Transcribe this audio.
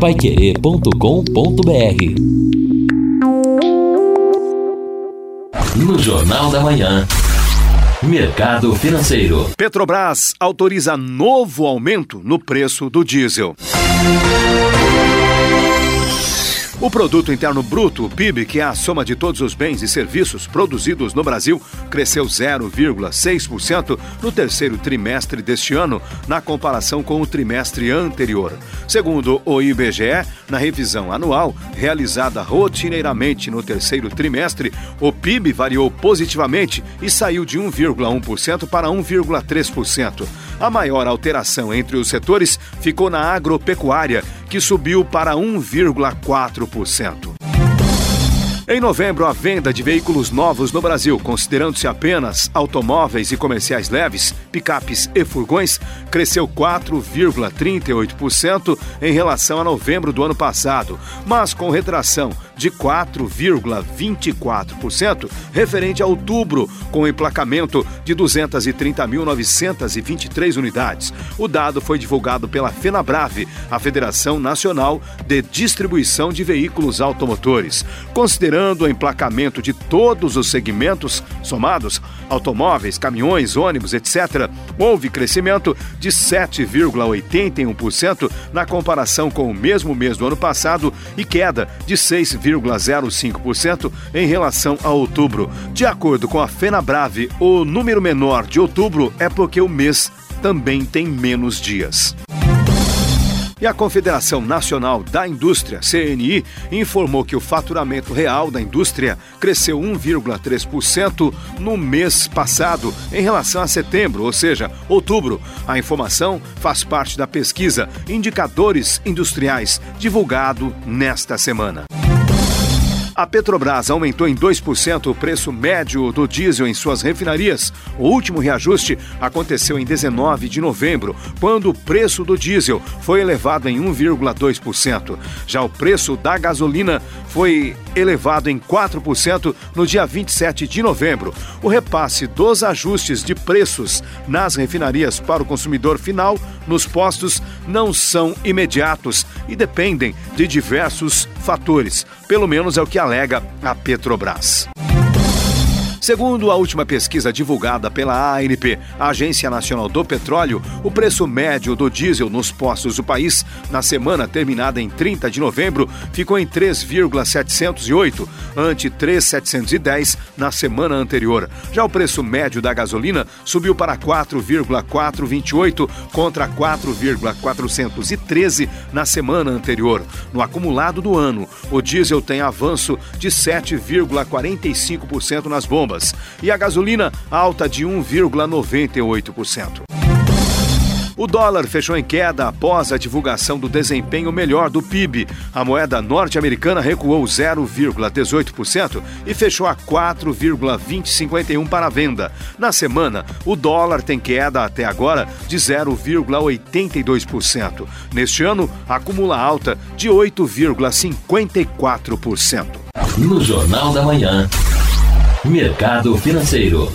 paiquerê.com.br No Jornal da Manhã. Mercado Financeiro. Petrobras autoriza novo aumento no preço do diesel. O Produto Interno Bruto, PIB, que é a soma de todos os bens e serviços produzidos no Brasil, cresceu 0,6% no terceiro trimestre deste ano, na comparação com o trimestre anterior. Segundo o IBGE, na revisão anual, realizada rotineiramente no terceiro trimestre, o PIB variou positivamente e saiu de 1,1% para 1,3%. A maior alteração entre os setores ficou na agropecuária, que subiu para 1,4%. Em novembro, a venda de veículos novos no Brasil, considerando-se apenas automóveis e comerciais leves, picapes e furgões, cresceu 4,38% em relação a novembro do ano passado, mas com retração de 4,24% referente a outubro, com emplacamento de 230.923 unidades. O dado foi divulgado pela FenaBrave, a Federação Nacional de Distribuição de Veículos Automotores. Considerando o emplacamento de todos os segmentos somados, automóveis, caminhões, ônibus, etc., houve crescimento de 7,81% na comparação com o mesmo mês do ano passado e queda de 6, 0,05% em relação a outubro. De acordo com a FenaBrave, o número menor de outubro é porque o mês também tem menos dias. E a Confederação Nacional da Indústria, CNI, informou que o faturamento real da indústria cresceu 1,3% no mês passado em relação a setembro, ou seja, outubro. A informação faz parte da pesquisa Indicadores Industriais, divulgado nesta semana. A Petrobras aumentou em 2% o preço médio do diesel em suas refinarias. O último reajuste aconteceu em 19 de novembro, quando o preço do diesel foi elevado em 1,2%. Já o preço da gasolina foi elevado em 4% no dia 27 de novembro. O repasse dos ajustes de preços nas refinarias para o consumidor final nos postos não são imediatos e dependem de diversos fatores. Pelo menos é o que alega a Petrobras. Segundo a última pesquisa divulgada pela ANP, a Agência Nacional do Petróleo, o preço médio do diesel nos postos do país, na semana terminada em 30 de novembro, ficou em 3,708, ante 3,710 na semana anterior. Já o preço médio da gasolina subiu para 4,428 contra 4,413 na semana anterior. No acumulado do ano, o diesel tem avanço de 7,45% nas bombas e a gasolina alta de 1,98%. O dólar fechou em queda após a divulgação do desempenho melhor do PIB. A moeda norte-americana recuou 0,18% e fechou a 4,2051 para a venda. Na semana, o dólar tem queda até agora de 0,82%. Neste ano, acumula alta de 8,54%. No Jornal da Manhã. Mercado Financeiro.